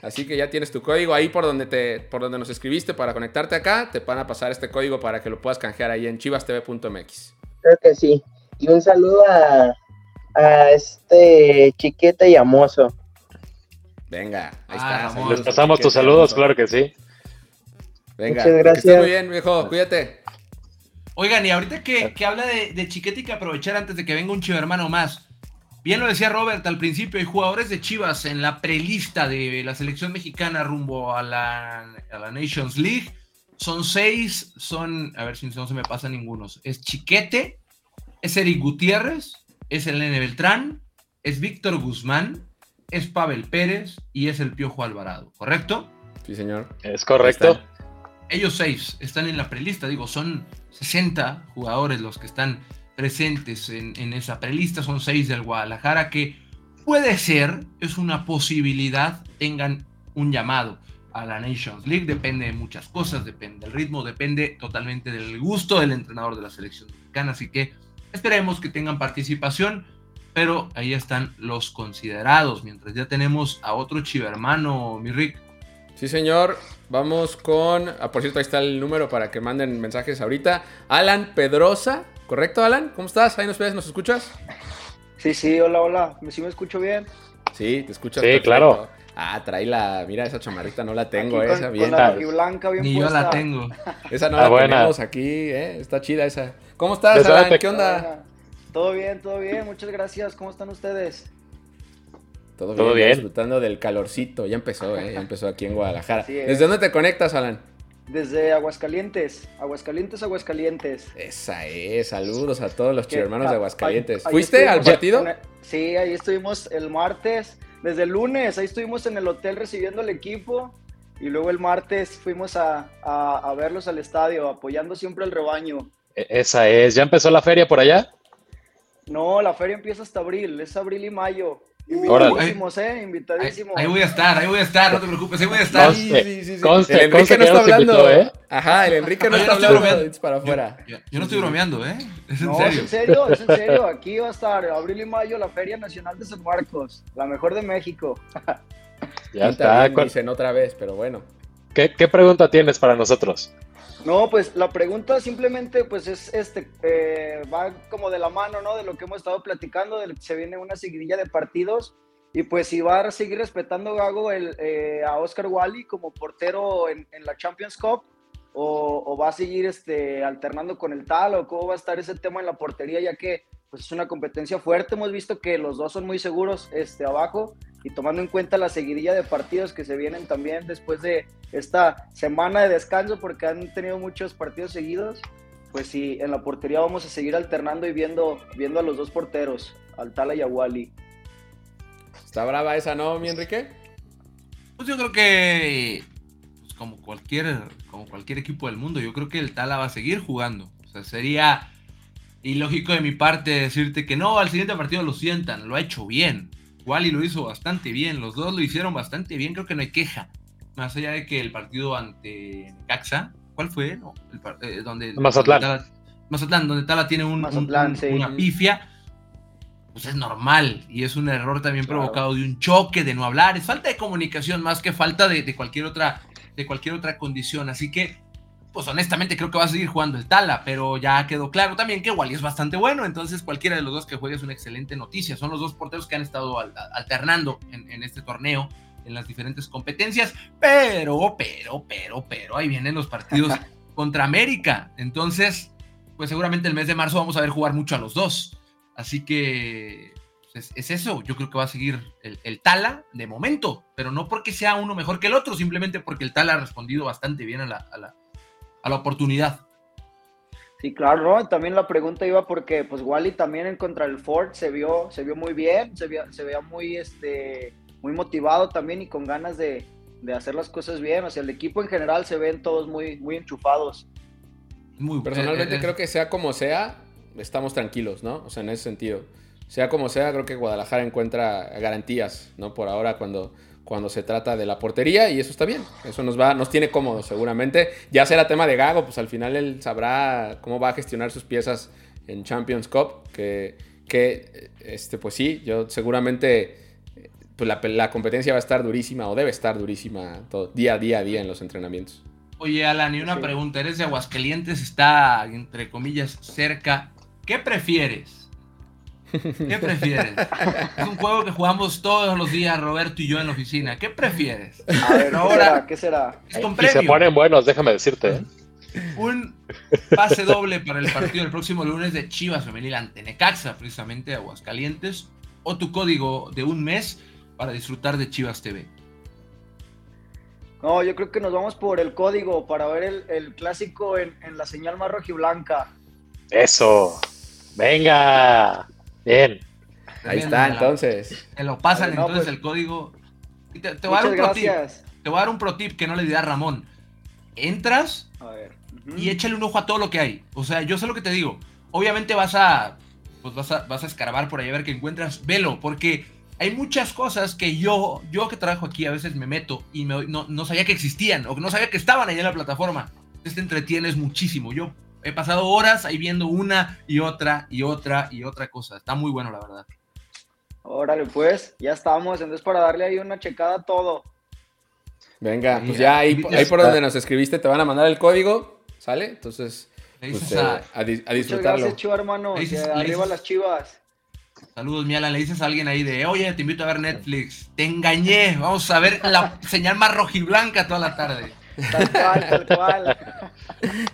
Así que ya tienes tu código ahí por donde, te, por donde nos escribiste para conectarte acá. Te van a pasar este código para que lo puedas canjear ahí en chivastv.mx. Creo que sí. Y un saludo a, a este Chiquete y Amoso. Venga, ahí está. Ah, Les pasamos tus saludos, claro que sí. Venga, Muchas gracias. muy bien, viejo, cuídate. Oigan, y ahorita que, habla de, Chiquete y que aprovechar antes de que venga un hermano más. Bien lo decía Robert al principio, hay jugadores de Chivas en la prelista de la selección mexicana rumbo a la, a la Nations League. Son seis, son, a ver si no se me pasa ninguno. Es Chiquete, es Eric Gutiérrez, es Elene Beltrán, es Víctor Guzmán, es Pavel Pérez y es el Piojo Alvarado, ¿correcto? Sí, señor. Es correcto. Ellos seis están en la prelista, digo, son 60 jugadores los que están presentes en, en esa prelista, son seis del Guadalajara que puede ser, es una posibilidad, tengan un llamado a la Nations League, depende de muchas cosas, depende del ritmo, depende totalmente del gusto del entrenador de la selección mexicana, así que Esperemos que tengan participación, pero ahí están los considerados, mientras ya tenemos a otro chivermano, mi Rick. Sí, señor. Vamos con. Ah, por cierto, ahí está el número para que manden mensajes ahorita. Alan Pedrosa, ¿correcto, Alan? ¿Cómo estás? ¿Ahí nos ves? ¿Nos escuchas? Sí, sí, hola, hola. ¿Sí me escucho bien? Sí, te escuchas. Sí, claro. Ah, trae la. Mira, esa chamarrita no la tengo, esa. bien. la blanca bien Ni yo la tengo. Esa no la tenemos aquí, ¿eh? Está chida esa. ¿Cómo estás, Alan? ¿Qué onda? Todo bien, todo bien. Muchas gracias. ¿Cómo están ustedes? Todo, ¿Todo bien, Disfrutando del calorcito. Ya empezó, ¿eh? Ya empezó aquí en Guadalajara. ¿Desde dónde te conectas, Alan? Desde Aguascalientes. Aguascalientes, Aguascalientes. Esa es. Saludos a todos los hermanos de Aguascalientes. ¿Fuiste al partido? Sí, ahí estuvimos el martes desde el lunes, ahí estuvimos en el hotel recibiendo el equipo y luego el martes fuimos a, verlos al estadio, apoyando siempre al rebaño. E, esa es, ¿ya empezó la feria por allá? No, la feria empieza hasta abril, es abril y mayo. Invitadísimos, eh, invitadísimos. Ahí, voy a estar, ahí voy a estar, no te preocupes, ahí voy a estar. sí, sí, sí, el Enrique no está hablando, ¿eh? Ajá, el Enrique no, está hablando para afuera. Yo, no estoy bromeando, ¿eh? Es en no, serio. es en serio, es en serio. Aquí va a estar abril y mayo la Feria Nacional de San Marcos, la mejor de México. ya está, dicen otra vez, pero bueno. ¿Qué, ¿Qué pregunta tienes para nosotros? No, pues la pregunta simplemente pues es este, eh, va como de la mano, ¿no? De lo que hemos estado platicando, de que se viene una seguidilla de partidos. Y pues si va a seguir respetando Gago el, eh, a Oscar Wally como portero en, la Champions Cup o, va a seguir este, alternando con el tal o cómo va a estar ese tema en la portería ya que pues es una competencia fuerte, hemos visto que los dos son muy seguros este, abajo y tomando en cuenta la seguidilla de partidos que se vienen también después de esta semana de descanso porque han tenido muchos partidos seguidos, pues sí, en la portería vamos a seguir alternando y viendo, viendo a los dos porteros, al Tala y a Wally. Está brava esa, ¿no, mi Enrique? Pues yo creo que, pues como, cualquier, como cualquier equipo del mundo, yo creo que el Tala va a seguir jugando. O sea, sería ilógico de mi parte decirte que no, al siguiente partido lo sientan, lo ha hecho bien. Wally lo hizo bastante bien, los dos lo hicieron bastante bien, creo que no hay queja. Más allá de que el partido ante Caxa, ¿cuál fue? No, el, eh, donde, Mazatlán. Mazatlán, donde Tala tiene un, una pifia. pues es normal y es un error también provocado de un choque, de no hablar, es falta de comunicación más que falta de, de, cualquier otra de cualquier otra condición, así que pues honestamente creo que va a seguir jugando el Tala, pero ya quedó claro también que Wally es bastante bueno, entonces cualquiera de los dos que juegue es una excelente noticia, son los dos porteros que han estado alternando en, en este torneo en las diferentes competencias, pero, pero, pero, pero, ahí vienen los partidos [laughs] contra América, entonces pues seguramente el mes de marzo vamos a ver jugar mucho a los dos. Así que pues, es, eso, yo creo que va a seguir el, Tala de momento, pero no porque sea uno mejor que el otro, simplemente porque el Tala ha respondido bastante bien a la, a la, a la oportunidad. Sí, claro, también la pregunta iba porque pues Wally también en contra el Ford se vio, se vio muy bien, se veía, se veía muy, este, muy motivado también y con ganas de, de hacer las cosas bien. O sea, el equipo en general se ven todos muy, muy enchufados. Personalmente eh, eh, creo que sea como sea, estamos tranquilos, ¿no? O sea, en ese sentido. Sea como sea, creo que Guadalajara encuentra garantías, ¿no? Por ahora cuando, cuando se trata de la portería y eso está bien. Eso nos va, nos tiene cómodos seguramente. Ya será tema de Gago, pues al final él sabrá cómo va a gestionar sus piezas en Champions Cup, que, que este, pues sí, yo seguramente pues la, la competencia va a estar durísima o debe estar durísima todo, día a día a día en los entrenamientos. Oye, Alan, y una pregunta. Eres de Aguascalientes, está, entre comillas, cerca. ¿Qué prefieres? ¿Qué prefieres? es un juego que jugamos todos los días, Roberto y yo en la oficina. ¿Qué prefieres? A ver, ahora, ¿qué será? y se ponen buenos, déjame decirte. ¿eh? Un pase doble para el partido del próximo lunes de Chivas Femenil ante Necaxa, precisamente Aguascalientes, o tu código de un mes para disfrutar de Chivas TV. No, yo creo que nos vamos por el código para ver el, clásico en, la señal más rojiblanca. Eso. Venga. Bien. Ahí está, entonces. Te lo pasan entonces pues, el código. Te, voy a dar un pro tip. Te voy a dar un pro tip que no le di a Ramón. Entras y échale un ojo a todo lo que hay. O sea, yo sé lo que te digo. Obviamente vas a. Pues vas a, vas a escarbar por ahí a ver qué encuentras. Velo, porque hay muchas cosas que yo, yo que trabajo aquí, a veces me meto y no, sabía que existían o que no sabía que estaban ahí en la plataforma. Este entretienes muchísimo. Yo he pasado horas ahí viendo una y otra y otra y otra cosa. Está muy bueno, la verdad. Órale, pues, ya estamos. Entonces, para darle ahí una checada a todo. Venga, pues ya ahí, por donde nos escribiste te van a mandar el código, ¿sale? Entonces, pues, eh, a, disfrutarlo. Muchas gracias, chivo hermano. Arriba las chivas. Saludos, Miala. Le dices a alguien ahí de, oye, te invito a ver Netflix. Te engañé. Vamos a ver la señal más rojiblanca toda la tarde. Tal cual, tal cual.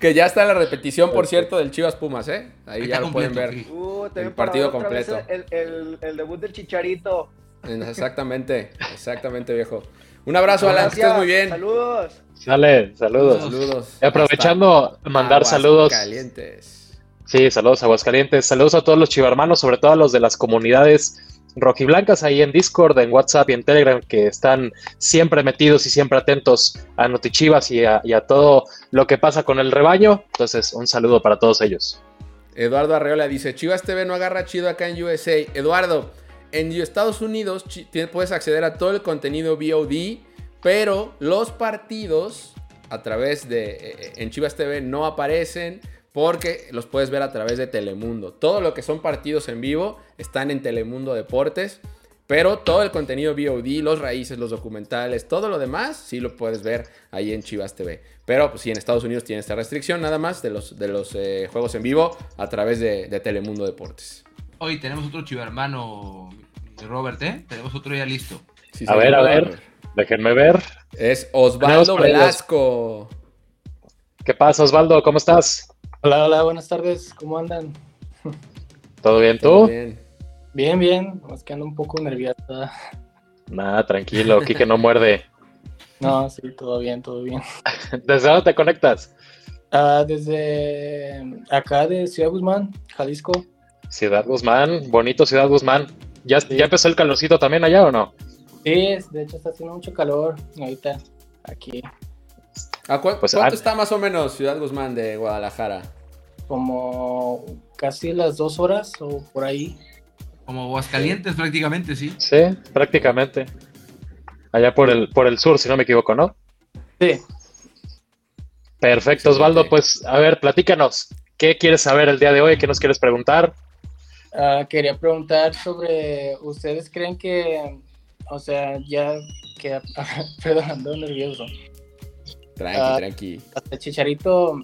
que ya está la repetición, por cierto, del Chivas Pumas, ¿eh? Ahí, ya lo pueden ver. Uh, el partido completo. El, debut del Chicharito. Exactamente, exactamente, viejo. Un abrazo, Alan, que estés muy bien. Saludos. Sale, saludos. Saludos. aprovechando, mandar saludos. Calientes. Sí, saludos a Aguascalientes, saludos a todos los chivarmanos, sobre todo a los de las comunidades rojiblancas ahí en Discord, en WhatsApp y en Telegram, que están siempre metidos y siempre atentos a Notichivas y a, y a todo lo que pasa con el rebaño. Entonces, un saludo para todos ellos. Eduardo Arreola dice, Chivas TV no agarra chido acá en USA. Eduardo, en Estados Unidos puedes acceder a todo el contenido VOD, pero los partidos a través de eh, eh, en Chivas TV no aparecen porque los puedes ver a través de Telemundo. Todo lo que son partidos en vivo están en Telemundo Deportes, pero todo el contenido VOD, los raíces, los documentales, todo lo demás, sí lo puedes ver ahí en Chivas TV. Pero pues sí, en Estados Unidos tiene esta restricción nada más de los, de los eh, juegos en vivo a través de, Telemundo Deportes. Hoy tenemos otro chivermano, Robert, ¿eh? Tenemos otro ya listo. a ver, a ver, déjenme ver. Es Osvaldo Velasco. ¿Qué pasa, Osvaldo? ¿Cómo estás? Hola, hola, buenas tardes, ¿cómo andan? ¿Todo bien tú? Bien, bien, bien, más que ando un poco nerviosa. Nada, tranquilo, aquí que no muerde. [laughs] No, sí, todo bien, todo bien. [laughs] ¿Desde dónde te conectas? Ah, desde acá de Ciudad Guzmán, Jalisco. Ciudad Guzmán, bonito Ciudad Guzmán. ¿Ya, ¿Ya empezó el calorcito también allá o no? Sí, de hecho está haciendo mucho calor ahorita aquí. Pues, ¿Cuánto está más o menos Ciudad Guzmán de Guadalajara? Como casi las dos horas o por ahí. Como Aguascalientes prácticamente, sí. Sí, prácticamente. Allá por el, por el sur, si no me equivoco, ¿no? Sí. Perfecto, Osvaldo. Pues a ver, platícanos. ¿Qué quieres saber el día de hoy? ¿Qué nos quieres preguntar? Ah, quería preguntar sobre, ¿ustedes creen que, o sea, ya que, [laughs] perdón, ando nervioso. Tranqui, Ah, tranqui. Hasta Chicharito,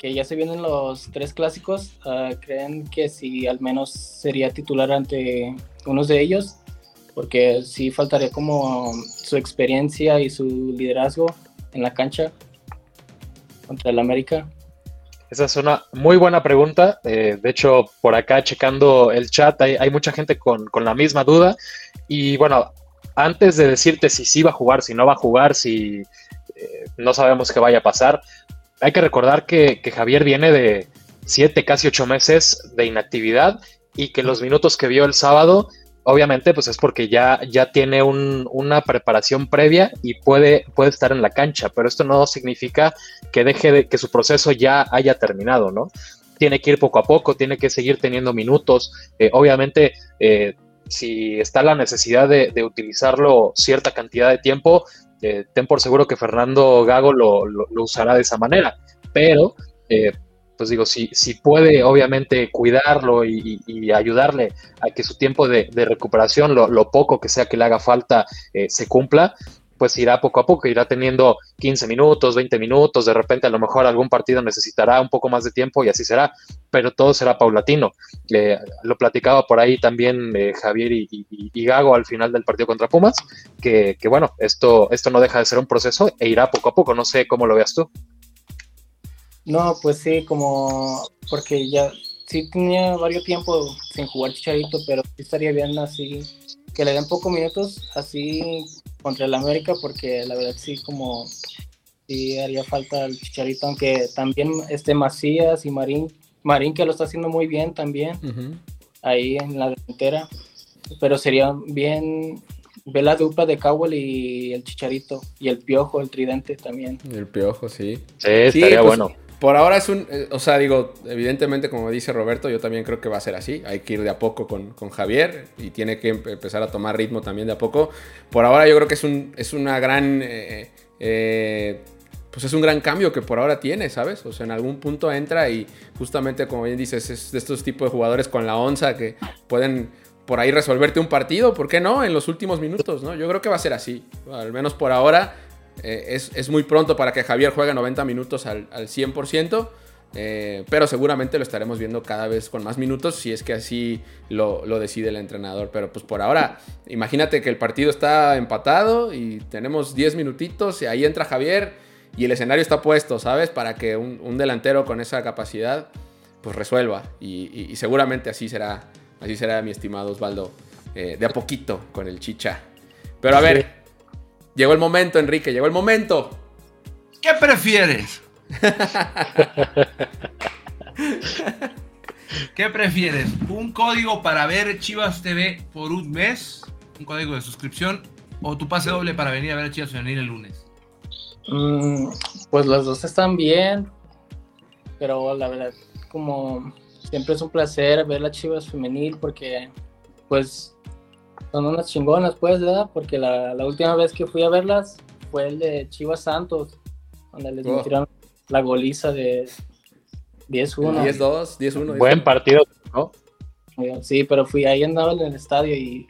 que ya se vienen los tres clásicos, ah, ¿creen que si al menos sería titular ante unos de ellos? Porque sí faltaría como su experiencia y su liderazgo en la cancha contra el América. Esa es una muy buena pregunta. Eh, de hecho, por acá checando el chat, hay, mucha gente con, con la misma duda. Y bueno, antes de decirte si sí va a jugar, si no va a jugar, si eh, no sabemos qué vaya a pasar, hay que recordar que, Javier viene de siete, casi ocho meses de inactividad y que los minutos que vio el sábado, obviamente, pues es porque ya, ya tiene un- una preparación previa y puede, puede estar en la cancha, pero esto no significa que deje de, que su proceso ya haya terminado, ¿no? Tiene que ir poco a poco, tiene que seguir teniendo minutos. Eh, obviamente, eh, si está la necesidad de utilizarlo cierta cantidad de tiempo, ten por seguro que Fernando Gago lo, lo- usará de esa manera. Pero, eh, pues digo, si, si puede obviamente cuidarlo y, ayudarle a que su tiempo de, recuperación, lo, lo poco que sea que le haga falta, eh, se cumpla, pues irá poco a poco, irá teniendo 15 minutos, 20 minutos, de repente a lo mejor algún partido necesitará un poco más de tiempo y así será, pero todo será paulatino. Eh, lo platicaba por ahí también eh, Javier y, Gago al final del partido contra Pumas, que, que bueno, esto, esto no deja de ser un proceso e irá poco a poco, no sé cómo lo veas tú. No, pues sí, como porque ya sí tenía varios tiempo sin jugar Chicharito, pero estaría bien así que le den pocos minutos así contra el América, porque la verdad sí como sí haría falta el Chicharito, aunque también este Macías y Marín, Marín que lo está haciendo muy bien también ahí en la delantera, pero sería bien ver la dupla de Cowell y el Chicharito y el Piojo, el Tridente también. El piojo, sí. Sí, estaría pues, bueno. Por ahora es un, eh, o sea, digo, evidentemente como dice Roberto, yo también creo que va a ser así. Hay que ir de a poco con, con Javier y tiene que empe- empezar a tomar ritmo también de a poco. Por ahora yo creo que es, un, es una gran, eh, eh, pues es un gran cambio que por ahora tiene, ¿sabes? O sea, en algún punto entra y justamente como bien dices, es de estos tipos de jugadores con la onza que pueden por ahí resolverte un partido, ¿por qué no? En los últimos minutos, ¿no? Yo creo que va a ser así, al menos por ahora. Eh, es, es muy pronto para que Javier juegue 90 minutos al, al 100%, eh, pero seguramente lo estaremos viendo cada vez con más minutos si es que así lo, lo decide el entrenador. Pero pues por ahora, imagínate que el partido está empatado y tenemos 10 minutitos y ahí entra Javier y el escenario está puesto, ¿sabes? Para que un, un delantero con esa capacidad pues resuelva y, y- y seguramente así será, así será mi estimado Osvaldo, eh, de a poquito con el chicha. Pero a ver, llegó el momento, Enrique, llegó el momento. ¿Qué prefieres? [laughs] ¿Qué prefieres? ¿Un código para ver Chivas TV por un mes? ¿Un código de suscripción? ¿O tu pase doble para venir a ver Chivas Femenil el lunes? Mm, pues los dos están bien, pero la verdad, como siempre es un placer ver las Chivas femenil porque, pues, son unas chingonas, pues, ¿verdad? Porque la, la última vez que fui a verlas fue el de Chivas Santos, donde les Oh. metieron la goliza de 10-1. 10-2, 10-1. Buen partido, ¿no? Sí, pero fui ahí andaba en el estadio y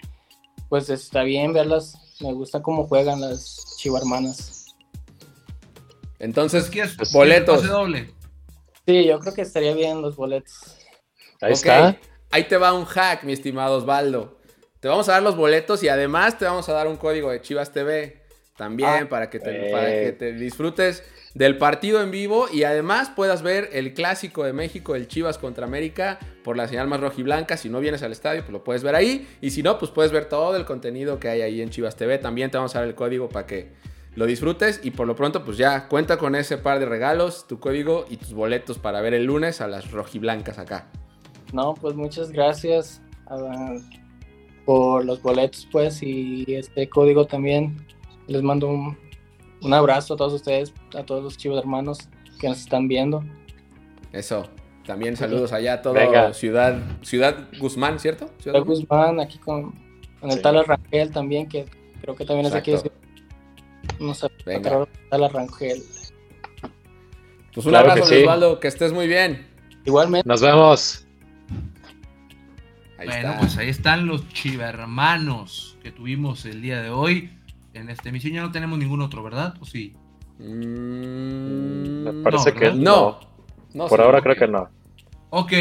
pues está bien verlas. Me gusta cómo juegan las chivarmanas. Entonces, ¿Quieres pues, el boletos. doble? Sí, yo creo que estaría bien los boletos. Ahí está. Ahí te va un hack, mi estimado Osvaldo. Te vamos a dar los boletos y además te vamos a dar un código de Chivas TV también Ah, para, que te, eh. para que te disfrutes del partido en vivo y además puedas ver el clásico de México, el Chivas contra América, por la señal más roja y blanca. Si no vienes al estadio, pues lo puedes ver ahí. Y si no, pues puedes ver todo el contenido que hay ahí en Chivas TV. También te vamos a dar el código para que lo disfrutes. Y por lo pronto, pues ya cuenta con ese par de regalos, tu código y tus boletos para ver el lunes a las rojiblancas acá. No, pues muchas gracias ah, por los boletos, pues, y este código también. Les mando un, un abrazo a todos ustedes, a todos los chivos hermanos que nos están viendo. Eso. También saludos allá a todo Venga. Ciudad, Ciudad Guzmán, ¿cierto? Ciudad Guzmán, aquí con, con el Sí. tal Rangel también, que creo que también es de aquí. Exacto. No sé, Venga. tal Rangel. Pues un Claro que abrazo, sí. Osvaldo, que estés muy bien. Igualmente. Nos vemos. Bueno, pues ahí están los chivermanos que tuvimos el día de hoy. En esta emisión ya no tenemos ningún otro, ¿verdad? ¿O sí? Mm, Me parece no, que no. No, Por sí, ahora creo que no. Ok,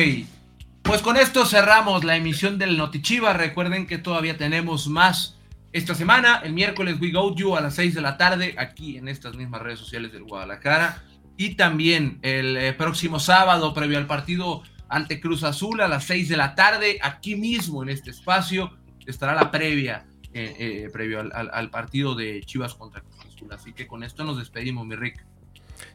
pues con esto cerramos la emisión del Notichiva. Recuerden que todavía tenemos más esta semana. El miércoles We Go You a las 6 de la tarde, aquí en estas mismas redes sociales del Guadalajara. Y también el eh, próximo sábado, previo al partido ante Cruz Azul, a las 6 de la tarde, aquí mismo en este espacio, estará la previa, eh, eh, previo al, al- al partido de Chivas contra Cruz Azul. Así que con esto nos despedimos, mi Rick.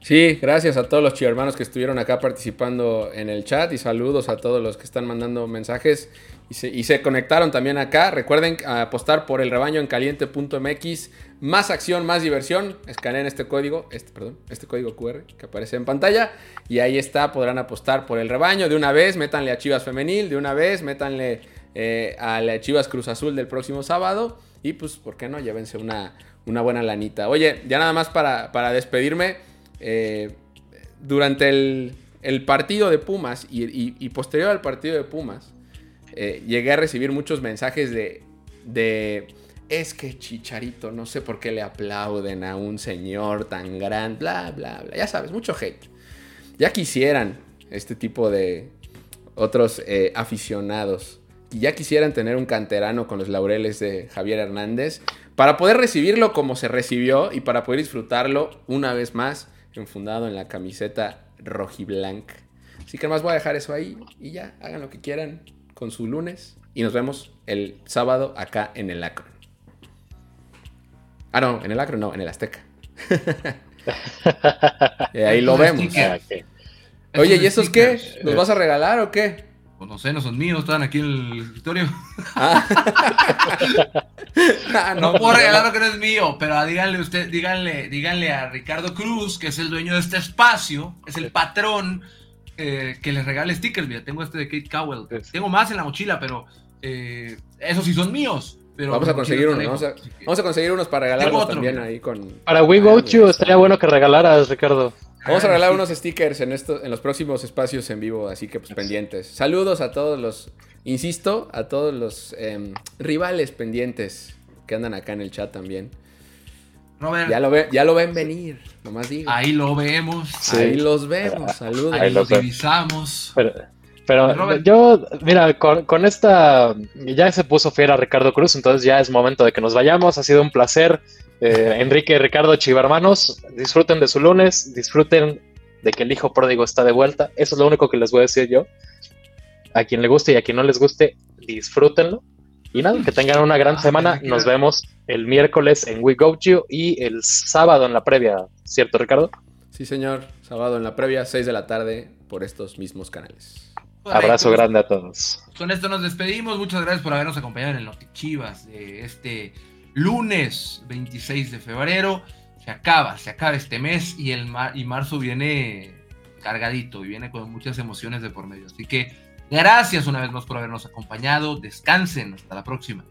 Sí, gracias a todos los chivermanos que estuvieron acá participando en el chat y saludos a todos los que están mandando mensajes y se, conectaron también acá. Recuerden apostar por el rebaño en caliente.mx. Más acción, más diversión. Escaneen este código, este, perdón, este código QR que aparece en pantalla y ahí está, podrán apostar por el rebaño de una vez. Métanle a Chivas Femenil de una vez, métanle eh, a la Chivas Cruz Azul del próximo sábado y pues, ¿por qué no? Llévense una, una buena lanita. Oye, ya nada más para despedirme. Eh, durante el, partido de Pumas y, posterior al partido de Pumas, eh, llegué a recibir muchos mensajes de, es que Chicharito, no sé por qué le aplauden a un señor tan grande, bla, bla, bla. Ya sabes, mucho hate. Ya quisieran este tipo de otros eh, aficionados. Y ya quisieran tener un canterano con los laureles de Javier Hernández para poder recibirlo como se recibió y para poder disfrutarlo una vez más enfundado en la camiseta rojiblanca. Así que más voy a dejar eso ahí y ya, hagan lo que quieran con su lunes y nos vemos el sábado acá en el Acron. Ah, no, en el Acron no, en el Azteca. [laughs] Y ahí lo vemos. Oye, ¿y esos qué? stickers, ¿Los vas a regalar o qué? Pues no sé, no son míos, están aquí en el escritorio. Ah. [laughs] Ah, No, puedo regalar lo que no es mío, pero díganle usted, díganle, díganle a Ricardo Cruz, que es el dueño de este espacio, es el patrón, eh, que les regale stickers. Mira, tengo este de Kate Cowell. Sí. Tengo más en la mochila, pero eh, esos sí son míos. Pero Vamos a conseguir unos, vamos a, vamos a conseguir unos para regalarlos otro, también mira. ahí con... Para We Go You estaría bueno que regalaras, Ricardo. Vamos a regalar sí. unos stickers en, esto, en los próximos espacios en vivo, así que pues pendientes. Saludos a todos los, insisto, a todos los em, rivales pendientes que andan acá en el chat también. Robert, Ya lo, ve, ya lo ven venir, nomás digo. ahí lo vemos, Sí. Ahí los vemos, saludos. ahí los divisamos. Pero, pero Robert. yo, mira, con, con esta, ya se puso fiera Ricardo Cruz, entonces ya es momento de que nos vayamos. Ha sido un placer. Eh, Enrique y Ricardo Chivarmanos, disfruten de su lunes, disfruten de que el hijo pródigo está de vuelta. Eso es lo único que les voy a decir yo. A quien le guste y a quien no les guste, disfrútenlo. Y nada, que tengan una gran Ah, semana. Nos vemos el miércoles en We Go You y el sábado en la previa, ¿cierto, Ricardo? Sí, señor. Sábado en la previa, 6 de la tarde, por estos mismos canales. Abrazo grande a todos. Con esto nos despedimos. Muchas gracias por habernos acompañado en el Noti Chivas de este lunes 26 de febrero. Se acaba, se acaba este mes y, el mar- y marzo viene cargadito y viene con muchas emociones de por medio. Así que gracias una vez más por habernos acompañado. Descansen. Hasta la próxima.